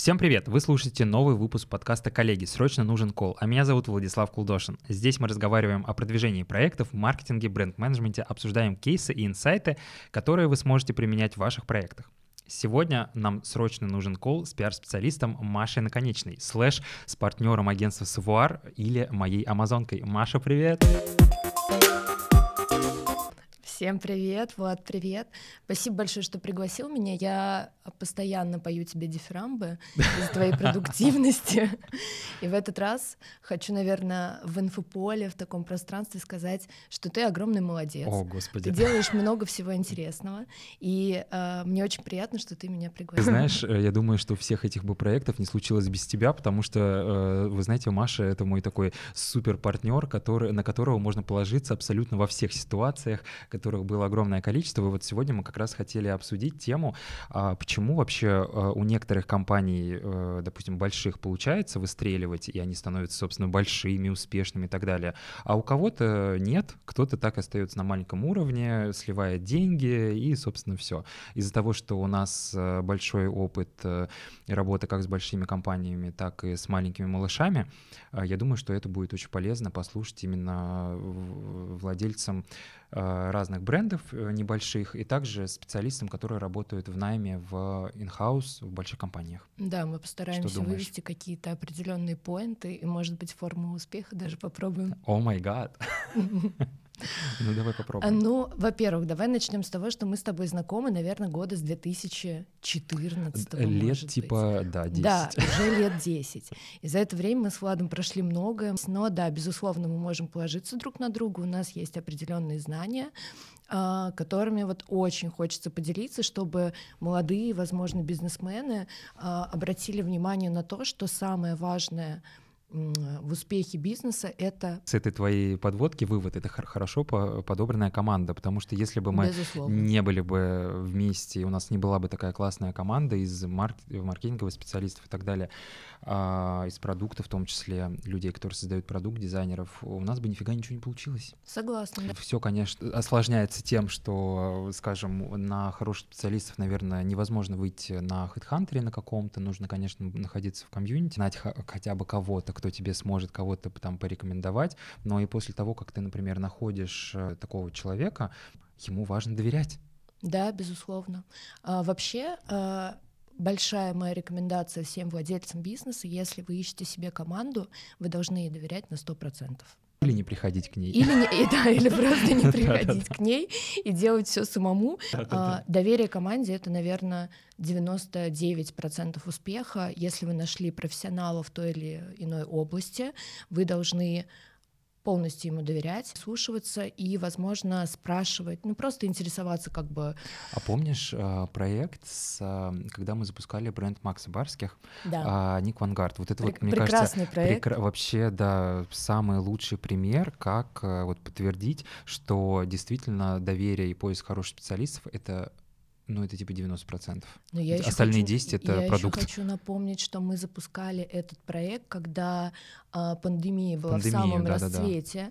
Всем привет! Вы слушаете новый выпуск подкаста «Коллеги. Срочно нужен кол». А меня зовут Владислав Кулдошин. Здесь мы разговариваем о продвижении проектов, маркетинге, бренд-менеджменте, обсуждаем кейсы и инсайты, которые вы сможете применять в ваших проектах. Сегодня нам срочно нужен кол с пиар-специалистом Машей Наконечной, слэш с партнером агентства Савуар или моей амазонкой. Маша, привет! Привет! Всем привет, Влад, привет. Спасибо большое, что пригласил меня. Я постоянно пою тебе дифирамбы из твоей продуктивности. И в этот раз хочу, наверное, в инфополе, в таком пространстве сказать, что ты огромный молодец. О, Господи. Ты делаешь много всего интересного. И э, мне очень приятно, что ты меня пригласил. Ты знаешь, э, я думаю, что всех этих бы проектов не случилось без тебя, потому что, э, вы знаете, Маша — это мой такой супер партнер, который, на которого можно положиться абсолютно во всех ситуациях, которые которых было огромное количество. И вот сегодня мы как раз хотели обсудить тему, а, почему вообще а, у некоторых компаний, э, допустим, больших получается выстреливать, и они становятся, собственно, большими, успешными и так далее, а у кого-то нет, кто-то так остается на маленьком уровне, сливает деньги и, собственно, все. Из-за того, что у нас э, большой опыт э, работы как с большими компаниями, так и с маленькими малышами, я думаю, что это будет очень полезно послушать именно владельцам разных брендов э, небольших и также специалистам, которые работают в найме в in-house в больших компаниях. Да, мы постараемся вывести какие-то определенные поинты и, может быть, форму успеха даже попробуем. О май гад! Ну, давай попробуем. Ну, во-первых, давай начнем с того, что мы с тобой знакомы, наверное, года с 2014 Лет типа, быть. да, 10. Да, уже лет 10. И за это время мы с Владом прошли многое. Но да, безусловно, мы можем положиться друг на друга. У нас есть определенные знания, а, которыми вот очень хочется поделиться, чтобы молодые, возможно, бизнесмены а, обратили внимание на то, что самое важное — в успехе бизнеса это... С этой твоей подводки вывод — это хорошо подобранная команда, потому что если бы мы Безусловно. не были бы вместе, у нас не была бы такая классная команда из марк... маркетинговых специалистов и так далее, а, из продуктов, в том числе людей, которые создают продукт, дизайнеров, у нас бы нифига ничего не получилось. Согласна. Да. Все, конечно, осложняется тем, что, скажем, на хороших специалистов, наверное, невозможно выйти на HeadHunter на каком-то, нужно, конечно, находиться в комьюнити, знать хотя бы кого-то, кто тебе сможет кого-то там порекомендовать, но и после того, как ты, например, находишь э, такого человека, ему важно доверять. Да, безусловно. А, вообще, а, большая моя рекомендация всем владельцам бизнеса, если вы ищете себе команду, вы должны ей доверять на 100%. Или не приходить к ней. Или, не, и, да, или просто не приходить к ней и делать все самому. А, доверие команде — это, наверное, 99% успеха. Если вы нашли профессионала в той или иной области, вы должны полностью ему доверять, слушаться и, возможно, спрашивать, ну просто интересоваться как бы. А помнишь э, проект, с, э, когда мы запускали бренд Макса Барских, да. э, Ник Вангард? Вот это Пр- вот, мне прекрасный кажется, проект. Прекра- вообще, да, самый лучший пример, как э, вот подтвердить, что действительно доверие и поиск хороших специалистов — это ну, это типа 90%. Но я Остальные хочу, 10 — это я продукт. Я хочу напомнить, что мы запускали этот проект, когда а, пандемия была пандемия, в самом да, расцвете. Да,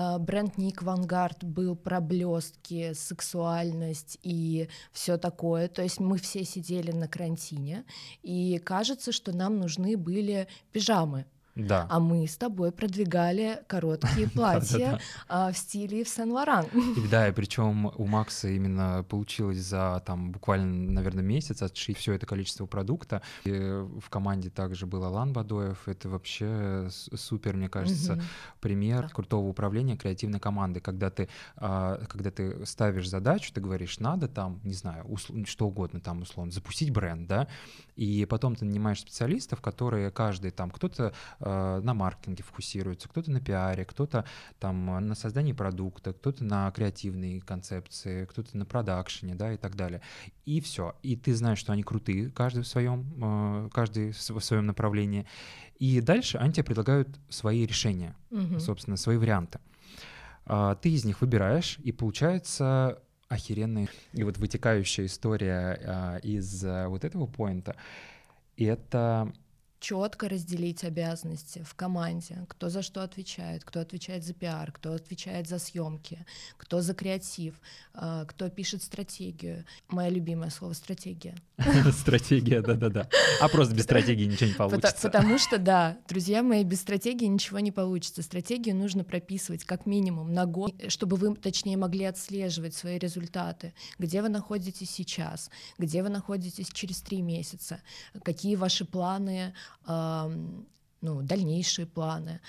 да. А, бренд Ник Вангард был про блестки, сексуальность и все такое. То есть мы все сидели на карантине, и кажется, что нам нужны были пижамы да. А мы с тобой продвигали короткие платья а, в стиле в Сен-Лоран. Да, и причем у Макса именно получилось за там буквально, наверное, месяц отшить все это количество продукта. И в команде также был Алан Бадоев. Это вообще супер, мне кажется, пример крутого управления креативной команды, когда ты, а, когда ты ставишь задачу, ты говоришь, надо там, не знаю, что угодно там условно, запустить бренд, да, и потом ты нанимаешь специалистов, которые каждый там, кто-то Э, на маркетинге фокусируется, кто-то на пиаре, кто-то там на создании продукта, кто-то на креативной концепции, кто-то на продакшене, да, и так далее. И все. И ты знаешь, что они крутые, каждый в своем, э, каждый в своем направлении. И дальше они тебе предлагают свои решения, угу. собственно, свои варианты. А, ты из них выбираешь, и получается охеренная и вот вытекающая история а, из а, вот этого поинта — это четко разделить обязанности в команде, кто за что отвечает, кто отвечает за пиар, кто отвечает за съемки, кто за креатив, а, кто пишет стратегию. Мое любимое слово стратегия. Стратегия, да-да-да. А просто без стратегии ничего не получится. Потому что, да, друзья мои, без стратегии ничего не получится. Стратегию нужно прописывать как минимум на год, чтобы вы, точнее, могли отслеживать свои результаты. Где вы находитесь сейчас, где вы находитесь через три месяца, какие ваши планы, ну, дальнейшие планы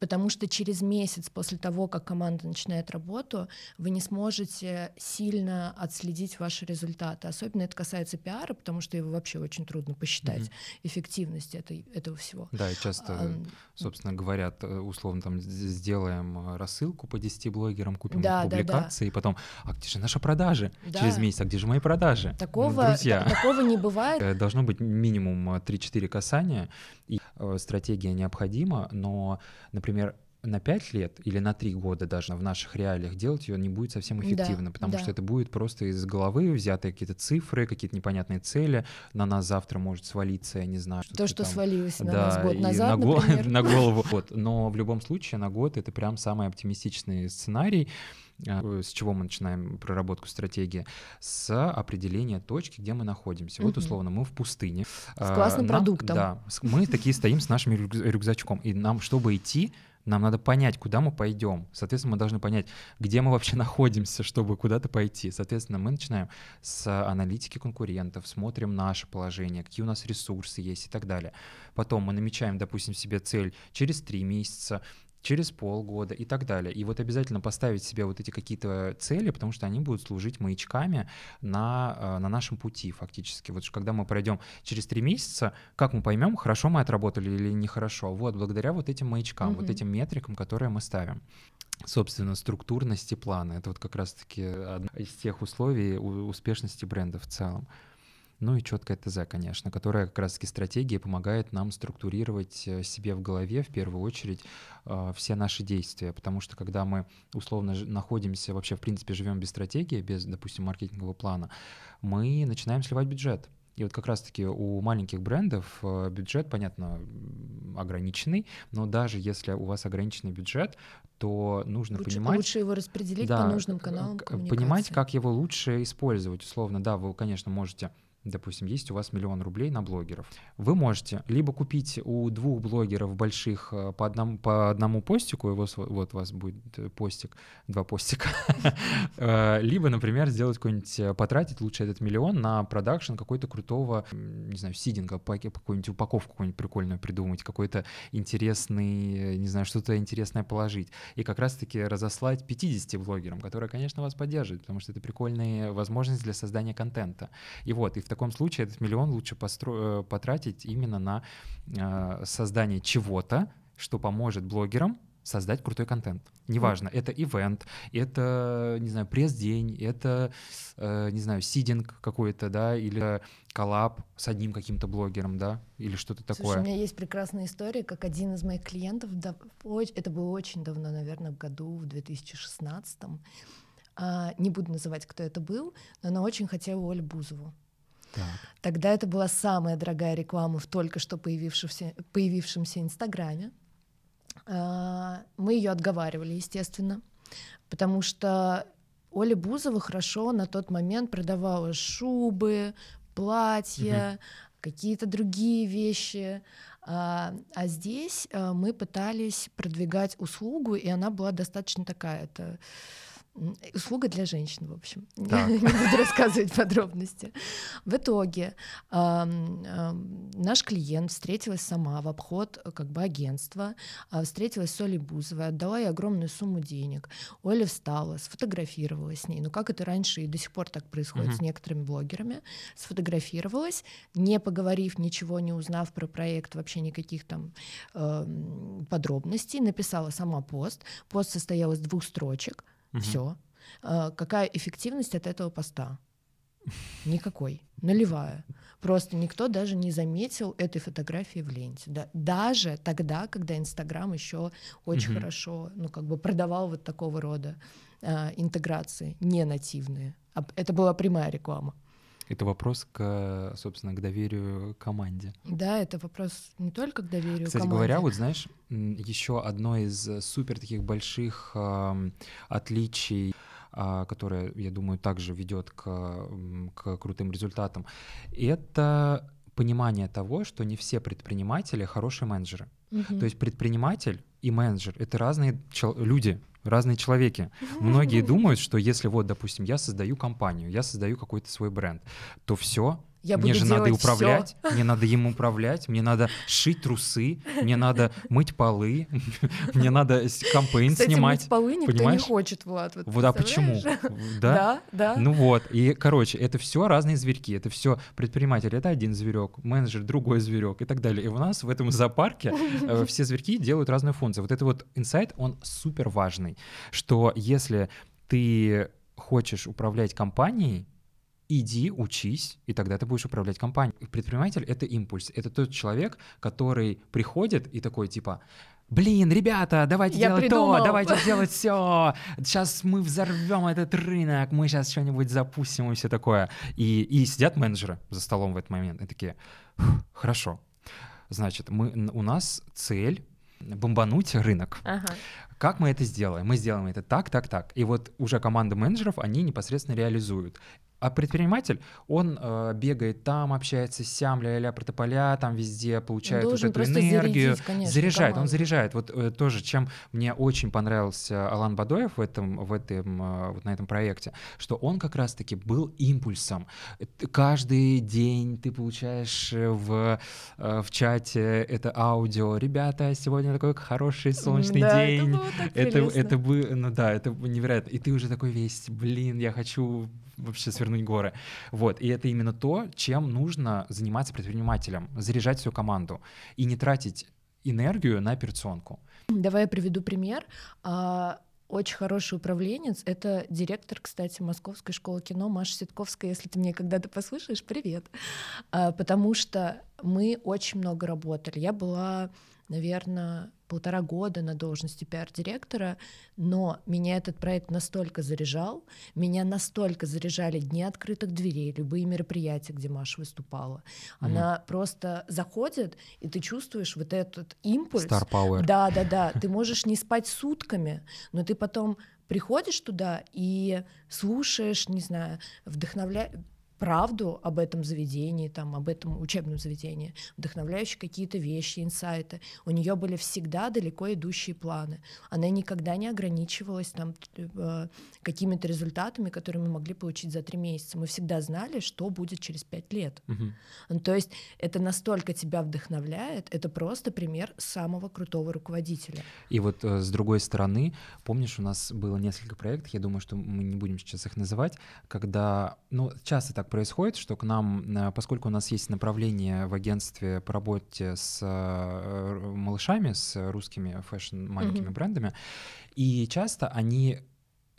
потому что через месяц после того, как команда начинает работу, вы не сможете сильно отследить ваши результаты. Особенно это касается пиара, потому что его вообще очень трудно посчитать, mm-hmm. эффективность этой, этого всего. Да, и часто, а, собственно, говорят, э, условно, там, сделаем э, рассылку по 10 блогерам, купим да, публикации, да, да. и потом, а где же наши продажи да. через месяц, а где же мои продажи? Такого, Друзья. такого не бывает. Э, должно быть минимум 3-4 касания, и стратегия необходима, но, например, например, на 5 лет или на 3 года даже в наших реалиях делать ее не будет совсем эффективно, да, потому да. что это будет просто из головы взятые какие-то цифры, какие-то непонятные цели, на нас завтра может свалиться, я не знаю. Что То, что там, свалилось на да, нас год назад, на, го- на голову. Вот. Но в любом случае на год это прям самый оптимистичный сценарий, с чего мы начинаем проработку стратегии? С определения точки, где мы находимся. Вот условно мы в пустыне. С классным нам, продуктом. Да, мы такие стоим с нашим рюкзачком, и нам, чтобы идти, нам надо понять, куда мы пойдем. Соответственно, мы должны понять, где мы вообще находимся, чтобы куда-то пойти. Соответственно, мы начинаем с аналитики конкурентов, смотрим наше положение, какие у нас ресурсы есть и так далее. Потом мы намечаем, допустим, себе цель через три месяца, через полгода и так далее. И вот обязательно поставить себе вот эти какие-то цели, потому что они будут служить маячками на, э, на нашем пути фактически. Вот когда мы пройдем через три месяца, как мы поймем, хорошо мы отработали или нехорошо? Вот благодаря вот этим маячкам, mm-hmm. вот этим метрикам, которые мы ставим собственно, структурности плана. Это вот как раз-таки одно из тех условий успешности бренда в целом. Ну и четкое ТЗ, конечно, которая как раз-таки стратегия помогает нам структурировать э, себе в голове в первую очередь э, все наши действия, потому что когда мы условно находимся, вообще в принципе живем без стратегии, без, допустим, маркетингового плана, мы начинаем сливать бюджет. И вот как раз-таки у маленьких брендов э, бюджет, понятно, ограниченный, но даже если у вас ограниченный бюджет, то нужно лучше, понимать... Лучше его распределить да, по нужным каналам Понимать, как его лучше использовать. Условно, да, вы, конечно, можете допустим, есть у вас миллион рублей на блогеров. Вы можете либо купить у двух блогеров больших э, по одному, по одному постику, вот, вот у вас будет э, постик, два постика, э, либо, например, сделать какой-нибудь, потратить лучше этот миллион на продакшн какой-то крутого, не знаю, сидинга, какую-нибудь упаковку какую-нибудь прикольную придумать, какой-то интересный, не знаю, что-то интересное положить. И как раз-таки разослать 50 блогерам, которые, конечно, вас поддерживают, потому что это прикольная возможность для создания контента. И вот, и в таком случае этот миллион лучше постро... Э, потратить именно на э, создание чего-то, что поможет блогерам создать крутой контент. Неважно, mm. это ивент, это, не знаю, пресс-день, это, э, не знаю, сидинг какой-то, да, или коллаб с одним каким-то блогером, да, или что-то такое. Слушай, у меня есть прекрасная история, как один из моих клиентов, да, это было очень давно, наверное, в году, в 2016 а, не буду называть, кто это был, но она очень хотела Олю Бузову. Так. Тогда это была самая дорогая реклама в только что появившемся, появившемся Инстаграме. А, мы ее отговаривали, естественно, потому что Оля Бузова хорошо на тот момент продавала шубы, платья, угу. какие-то другие вещи. А, а здесь а, мы пытались продвигать услугу, и она была достаточно такая. Это Услуга для женщин, в общем. Не буду рассказывать подробности. В итоге э, э, наш клиент встретилась сама в обход как бы агентства, э, встретилась с Олей Бузовой, отдала ей огромную сумму денег. Оля встала, сфотографировалась с ней. Ну, как это раньше и до сих пор так происходит с некоторыми блогерами. Сфотографировалась, не поговорив ничего, не узнав про проект, вообще никаких там э, подробностей, написала сама пост. Пост состоял из двух строчек — Угу. Все. А, какая эффективность от этого поста? Никакой. Нулевая. Просто никто даже не заметил этой фотографии в ленте. Да, даже тогда, когда Инстаграм еще очень угу. хорошо, ну, как бы продавал вот такого рода э, интеграции, не нативные. Это была прямая реклама. Это вопрос к, собственно, к доверию команде. Да, это вопрос не только к доверию Кстати команде. говоря, вот знаешь, еще одно из супер таких больших э, отличий а, которая, я думаю, также ведет к, к крутым результатам, это понимание того, что не все предприниматели хорошие менеджеры. Угу. То есть предприниматель и менеджер — это разные люди, разные человеки. Многие думают, что если вот, допустим, я создаю компанию, я создаю какой-то свой бренд, то все, я мне же надо управлять, всё. мне надо им управлять, мне надо шить трусы, мне надо мыть полы, мне надо кампейн снимать. мыть полы никто понимаешь? не хочет, Влад. Вот, вот а почему? Да? да, да. Ну вот, и, короче, это все разные зверьки, это все предприниматель, это один зверек, менеджер другой зверек и так далее. И у нас в этом зоопарке э, все зверьки делают разную функцию. Вот это вот инсайт, он супер важный, что если ты хочешь управлять компанией, иди, учись, и тогда ты будешь управлять компанией. Предприниматель — это импульс, это тот человек, который приходит и такой типа, блин, ребята, давайте Я делать придумал. то, давайте делать все, сейчас мы взорвем этот рынок, мы сейчас что-нибудь запустим и все такое. И, и сидят менеджеры за столом в этот момент и такие, хорошо, значит, мы, у нас цель бомбануть рынок. Ага. Как мы это сделаем? Мы сделаем это так, так, так. И вот уже команда менеджеров, они непосредственно реализуют. А предприниматель, он э, бегает там, общается с сям, ля-ля, протополя, там везде получает вот эту энергию. Зарядить, конечно, заряжает, команду. он заряжает. Вот э, тоже, чем мне очень понравился Алан Бадоев в этом, в этом, э, вот на этом проекте, что он как раз-таки был импульсом. Каждый день ты получаешь э, в, э, в чате это аудио. Ребята, сегодня такой хороший солнечный да, день. Это, это, это бы, ну да, это невероятно. И ты уже такой весь, блин, я хочу вообще свернуть горы. Вот, и это именно то, чем нужно заниматься предпринимателем, заряжать свою команду и не тратить энергию на операционку. Давай я приведу пример. А, очень хороший управленец — это директор, кстати, Московской школы кино Маша Ситковская. Если ты меня когда-то послушаешь, привет. А, потому что мы очень много работали. Я была, наверное, полтора года на должности пиар-директора, но меня этот проект настолько заряжал, меня настолько заряжали дни открытых дверей, любые мероприятия, где Маша выступала. Она mm. просто заходит, и ты чувствуешь вот этот импульс. Star Power. Да, да, да. Ты можешь не спать сутками, но ты потом приходишь туда и слушаешь, не знаю, вдохновляешь правду об этом заведении, там, об этом учебном заведении, вдохновляющие какие-то вещи, инсайты. У нее были всегда далеко идущие планы. Она никогда не ограничивалась там, э, какими-то результатами, которые мы могли получить за три месяца. Мы всегда знали, что будет через пять лет. Угу. то есть это настолько тебя вдохновляет, это просто пример самого крутого руководителя. И вот э, с другой стороны, помнишь, у нас было несколько проектов, я думаю, что мы не будем сейчас их называть, когда, ну, часто так происходит, что к нам, э, поскольку у нас есть направление в агентстве по работе с э, малышами, с русскими фэшн маленькими mm-hmm. брендами, и часто они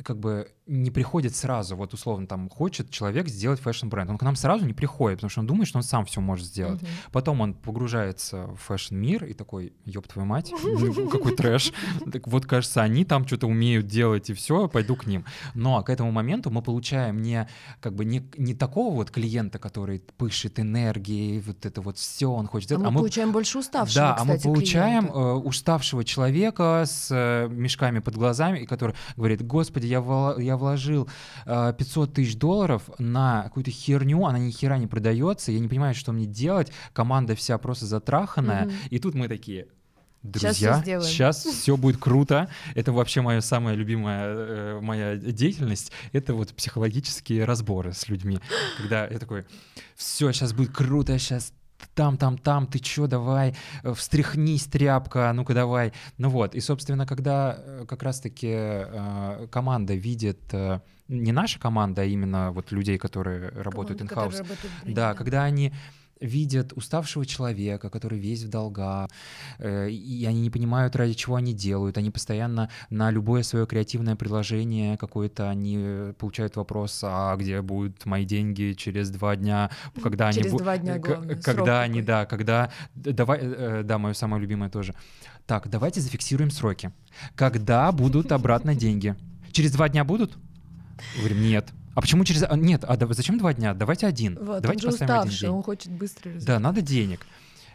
как бы не приходит сразу, вот условно там хочет человек сделать фэшн-бренд, он к нам сразу не приходит, потому что он думает, что он сам все может сделать. Uh-huh. Потом он погружается в фэшн-мир и такой, ёб твою мать, какой трэш. Так вот, кажется, они там что-то умеют делать и все, пойду к ним. Но к этому моменту мы получаем не как бы не, не такого вот клиента, который пышет энергией, вот это вот все, он хочет. А, мы, а мы получаем больше уставшего. Да, кстати, а мы получаем э, уставшего человека с э, мешками под глазами, и который говорит, господи, я, вла- я вложил э, 500 тысяч долларов на какую-то херню, она ни хера не продается, я не понимаю, что мне делать, команда вся просто затраханная, mm-hmm. и тут мы такие, Друзья, сейчас, сейчас все будет круто. Это вообще моя самая любимая э, моя деятельность. Это вот психологические разборы с людьми, когда я такой, все, сейчас будет круто, сейчас там, там, там, ты чё, давай, э, встряхнись, тряпка, ну-ка давай. Ну вот, и, собственно, когда э, как раз-таки э, команда видит, э, не наша команда, а именно вот людей, которые работают in-house, да, когда они видят уставшего человека, который весь в долгах, э, и они не понимают, ради чего они делают. Они постоянно на любое свое креативное предложение какое-то, они получают вопрос, а где будут мои деньги через два дня, когда через они... два дня, главное, Когда они, да, когда... Давай, э, да, мое самое любимое тоже. Так, давайте зафиксируем сроки. Когда будут обратно деньги? Через два дня будут? Говорим, нет. А почему через... Нет, а зачем два дня? Давайте один. Вот, Давайте он же уставший, он хочет быстро результат. Да, надо денег.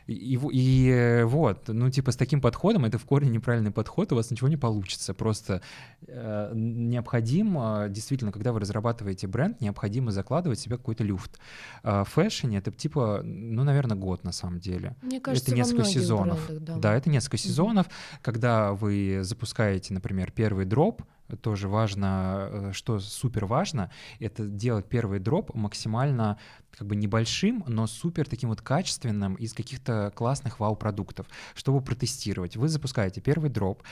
И, и вот, ну, типа, с таким подходом, это в корне неправильный подход, у вас ничего не получится. Просто э, необходимо, действительно, когда вы разрабатываете бренд, необходимо закладывать себе какой-то люфт. Э, в фэшне это, типа, ну, наверное, год на самом деле. Мне кажется, это несколько сезонов. Брендах, да. да, это несколько сезонов, mm-hmm. когда вы запускаете, например, первый дроп, тоже важно, э, что супер важно, это делать первый дроп максимально как бы небольшим, но супер таким вот качественным из каких-то классных вау-продуктов, чтобы протестировать. Вы запускаете первый дроп,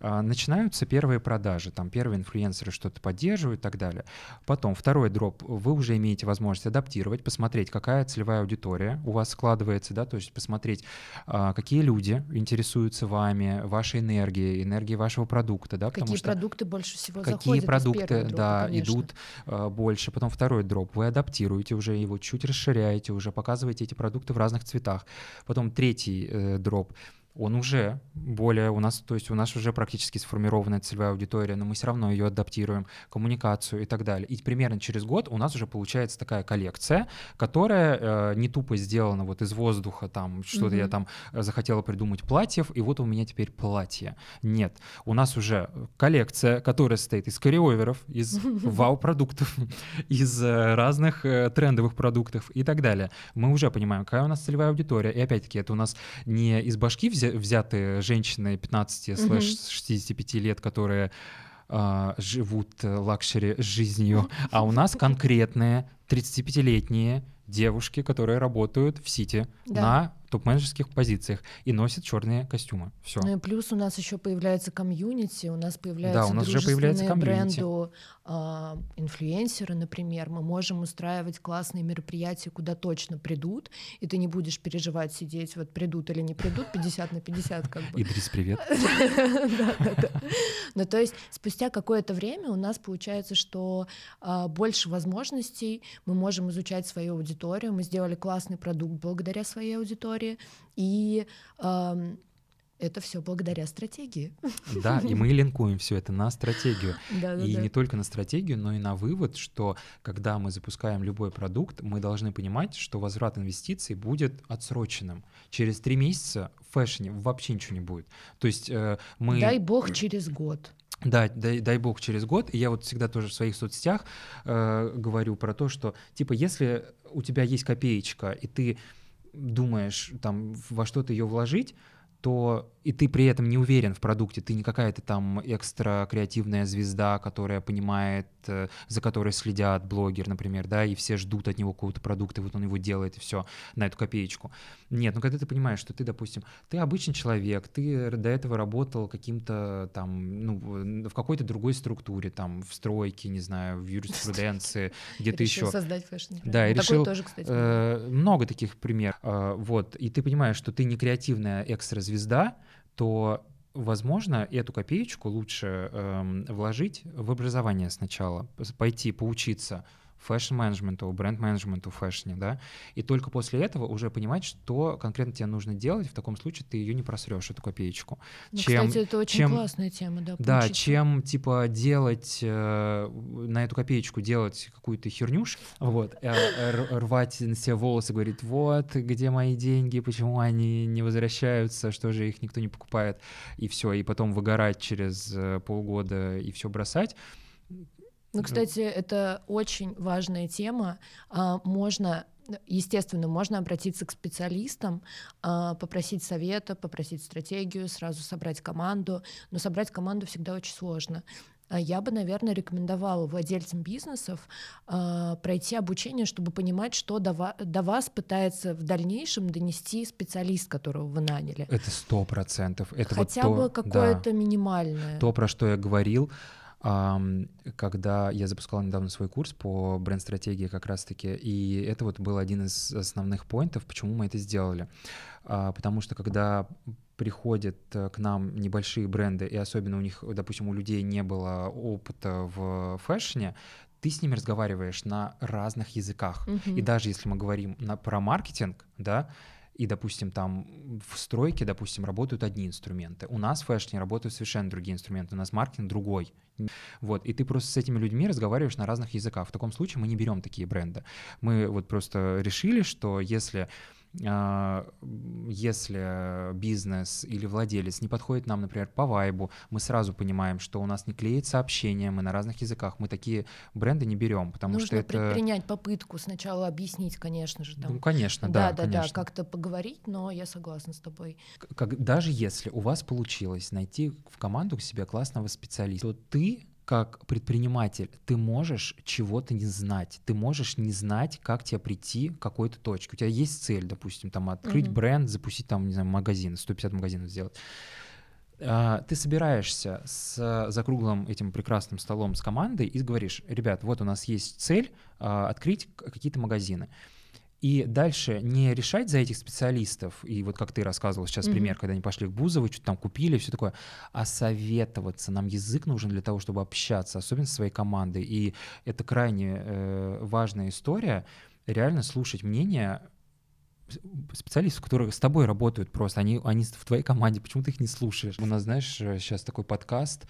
начинаются первые продажи, там первые инфлюенсеры что-то поддерживают и так далее. Потом второй дроп, вы уже имеете возможность адаптировать, посмотреть, какая целевая аудитория у вас складывается, да, то есть посмотреть, а, какие люди интересуются вами, вашей энергией, энергией вашего продукта, да, какие потому что продукты больше всего какие продукты, дропа, да, конечно. идут а, больше. Потом второй дроп, вы адаптируете уже его, чуть расширяете, уже показываете эти продукты в разных цветах. Потом третий э, дроп, он уже более у нас, то есть у нас уже практически сформированная целевая аудитория, но мы все равно ее адаптируем, коммуникацию и так далее. И примерно через год у нас уже получается такая коллекция, которая э, не тупо сделана вот из воздуха, там что-то mm-hmm. я там э, захотела придумать платьев, и вот у меня теперь платье. Нет, у нас уже коллекция, которая состоит из carryover ов, из вау-продуктов, из э, разных э, трендовых продуктов и так далее. Мы уже понимаем, какая у нас целевая аудитория. И опять-таки, это у нас не из башки взять взяты женщины 15-65 лет, которые э, живут luxury жизнью, а у нас конкретные 35-летние девушки, которые работают в Сити да. на топ-менеджерских позициях и носят черные костюмы. Все. Ну и плюс у нас еще появляется комьюнити, у нас появляются да, у нас уже появляется бренду э, инфлюенсеры, например. Мы можем устраивать классные мероприятия, куда точно придут, и ты не будешь переживать сидеть, вот придут или не придут, 50 на 50 как бы. Идрис, привет. Ну то есть спустя какое-то время у нас получается, что а, больше возможностей, мы можем изучать свою аудиторию, мы сделали классный продукт благодаря своей аудитории, истории. И э, это все благодаря стратегии. Да, и мы линкуем все это на стратегию. Да, да, и да. не только на стратегию, но и на вывод, что когда мы запускаем любой продукт, мы должны понимать, что возврат инвестиций будет отсроченным. Через три месяца в фэшне вообще ничего не будет. То есть э, мы... Дай бог через год. Да, дай, дай бог через год. И я вот всегда тоже в своих соцсетях э, говорю про то, что типа если у тебя есть копеечка, и ты думаешь там во что-то ее вложить, то и ты при этом не уверен в продукте, ты не какая-то там экстра креативная звезда, которая понимает, э, за которой следят блогер, например, да, и все ждут от него какого-то продукта, вот он его делает и все на эту копеечку. Нет, ну когда ты понимаешь, что ты, допустим, ты обычный человек, ты до этого работал каким-то там, ну, в какой-то другой структуре, там, в стройке, не знаю, в юриспруденции, где-то еще. создать фэшн. Да, и решил. Тоже, кстати, э, много таких примеров. Э, вот, и ты понимаешь, что ты не креативная экстра-звезда, то возможно, эту копеечку лучше эм, вложить в образование сначала, пойти поучиться фэшн-менеджменту, бренд-менеджменту в фэшне, да, и только после этого уже понимать, что конкретно тебе нужно делать, в таком случае ты ее не просрешь, эту копеечку. Ну, чем, кстати, это очень чем, классная тема, да. Да, поучиться. чем, типа, делать, э, на эту копеечку делать какую-то хернюш, вот, э, рвать на себе волосы, говорить, вот, где мои деньги, почему они не возвращаются, что же их никто не покупает, и все, и потом выгорать через э, полгода и все бросать, ну, кстати, это очень важная тема. А, можно Естественно, можно обратиться к специалистам, а, попросить совета, попросить стратегию, сразу собрать команду, но собрать команду всегда очень сложно. А я бы, наверное, рекомендовала владельцам бизнесов пройти обучение, чтобы понимать, что до, вас пытается в дальнейшем донести специалист, которого вы наняли. Это сто процентов. Хотя вот бы какое-то да, минимальное. То, про что я говорил когда я запускал недавно свой курс по бренд-стратегии как раз-таки, и это вот был один из основных поинтов, почему мы это сделали. А, потому что когда приходят э, к нам небольшие бренды, и особенно у них, допустим, у людей не было опыта в фэшне, ты с ними разговариваешь на разных языках. Uh-huh. И даже если мы говорим на, про маркетинг, да, и, допустим, там в стройке, допустим, работают одни инструменты. У нас в фэшне работают совершенно другие инструменты, у нас маркетинг другой. Вот, и ты просто с этими людьми разговариваешь на разных языках. В таком случае мы не берем такие бренды. Мы вот просто решили, что если если бизнес или владелец не подходит нам, например, по вайбу, мы сразу понимаем, что у нас не клеит сообщения, мы на разных языках, мы такие бренды не берем, потому Нужно что это... предпринять попытку сначала объяснить, конечно же. Там. Ну, конечно, да, да, да, конечно. да, как-то поговорить, но я согласна с тобой. Как, даже если у вас получилось найти в команду к себе классного специалиста, то ты как предприниматель, ты можешь чего-то не знать, ты можешь не знать, как тебе прийти к какой-то точке. У тебя есть цель, допустим, там открыть uh-huh. бренд, запустить там, не знаю, магазин, 150 магазинов сделать. А, ты собираешься с, за круглым этим прекрасным столом с командой и говоришь, ребят, вот у нас есть цель а, открыть какие-то магазины. И дальше не решать за этих специалистов, и вот как ты рассказывал сейчас mm-hmm. пример, когда они пошли к Бузову, что-то там купили, все такое, а советоваться. Нам язык нужен для того, чтобы общаться, особенно со своей командой. И это крайне э, важная история, реально слушать мнение специалистов, которые с тобой работают просто, они, они в твоей команде, почему ты их не слушаешь? У нас, знаешь, сейчас такой подкаст,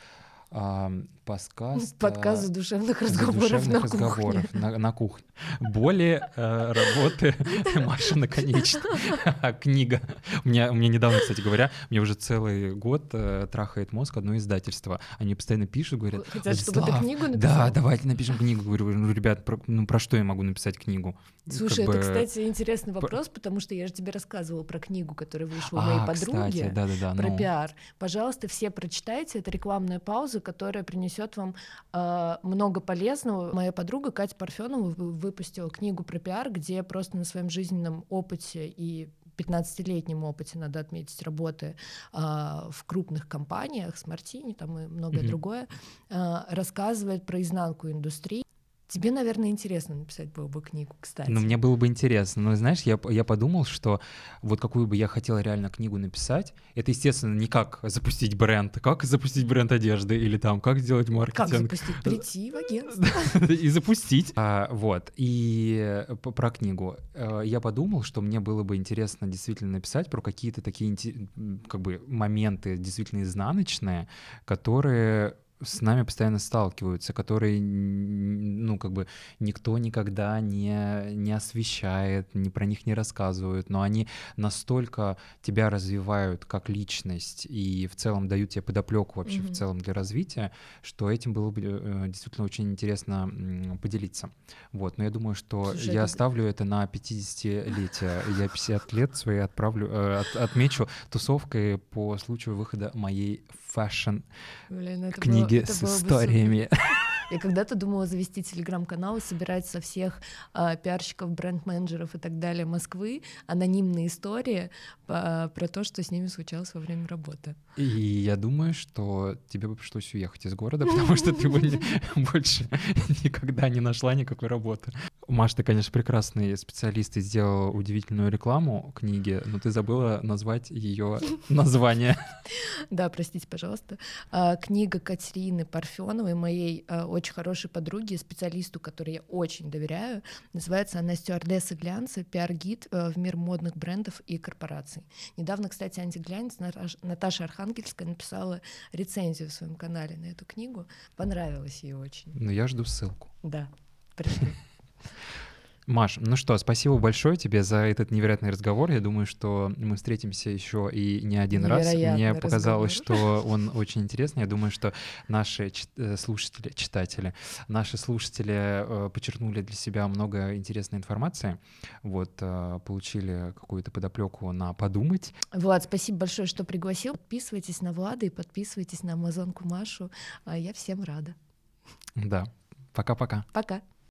подкаст... Подкаст задушевных разговоров задушевных на разговоров кухне. На, на кухне. Более э, работы Маша наконечно. Книга. У меня, у меня недавно, кстати говоря, мне уже целый год э, трахает мозг одно издательство. Они постоянно пишут, говорят... Хотят, чтобы ты книгу написал? Да, давайте напишем книгу. Говорю, ну, ребят, про, ну про что я могу написать книгу? Слушай, как это, бы... кстати, интересный вопрос, потому что я же тебе рассказывала про книгу, которая вышла у моей а, подруги. Да, да, да, про ну... пиар. Пожалуйста, все прочитайте. Это рекламная пауза, которая принесет вам э, много полезного. Моя подруга Катя Парфенова выпустила книгу про пиар, где просто на своем жизненном опыте и 15-летнем опыте, надо отметить, работы э, в крупных компаниях с Мартини там и многое mm-hmm. другое, э, рассказывает про изнанку индустрии. Тебе, наверное, интересно написать было бы книгу, кстати. Ну, мне было бы интересно. Но, знаешь, я, я подумал, что вот какую бы я хотел реально книгу написать, это, естественно, не как запустить бренд, как запустить бренд одежды или там, как сделать маркетинг. Как запустить? Прийти в агентство. И запустить. А, вот. И э, про книгу. Э, я подумал, что мне было бы интересно действительно написать про какие-то такие как бы моменты действительно изнаночные, которые с нами постоянно сталкиваются, которые, ну, как бы никто никогда не, не освещает, не про них не рассказывают, но они настолько тебя развивают как личность и в целом дают тебе подоплеку вообще mm-hmm. в целом для развития, что этим было бы э, действительно очень интересно поделиться. Вот, но я думаю, что Слушай, я это... оставлю это на 50-летие. Я 50 лет свои отправлю, э, от, отмечу тусовкой по случаю выхода моей фэшн книги с историями. Я когда-то думала завести телеграм-канал и собирать со всех э, пиарщиков, бренд-менеджеров и так далее Москвы анонимные истории по, про то, что с ними случалось во время работы. И я думаю, что тебе бы пришлось уехать из города, потому что ты бы больше никогда не нашла никакой работы. Маш, ты, конечно, прекрасный специалист и сделала удивительную рекламу книги, но ты забыла назвать ее название. Да, простите, пожалуйста. А, книга Катерины Парфеновой, моей очень хорошей подруги, специалисту, которой я очень доверяю. Называется она «Стюардесса глянца. Пиар-гид а, в мир модных брендов и корпораций». Недавно, кстати, антиглянец Наташа Архангельская написала рецензию в своем канале на эту книгу. Понравилось ей очень. Ну, я жду ссылку. Да, пришли. Маш, ну что, спасибо большое тебе за этот невероятный разговор. Я думаю, что мы встретимся еще и не один раз. Мне показалось, разговор. что он очень интересный. Я думаю, что наши э, слушатели, читатели, наши слушатели э, подчеркнули для себя много интересной информации. Вот, э, получили какую-то подоплеку на подумать. Влад, спасибо большое, что пригласил. Подписывайтесь на Влада и подписывайтесь на Амазонку Машу. А я всем рада. Да. Пока-пока. Пока. -пока. Пока.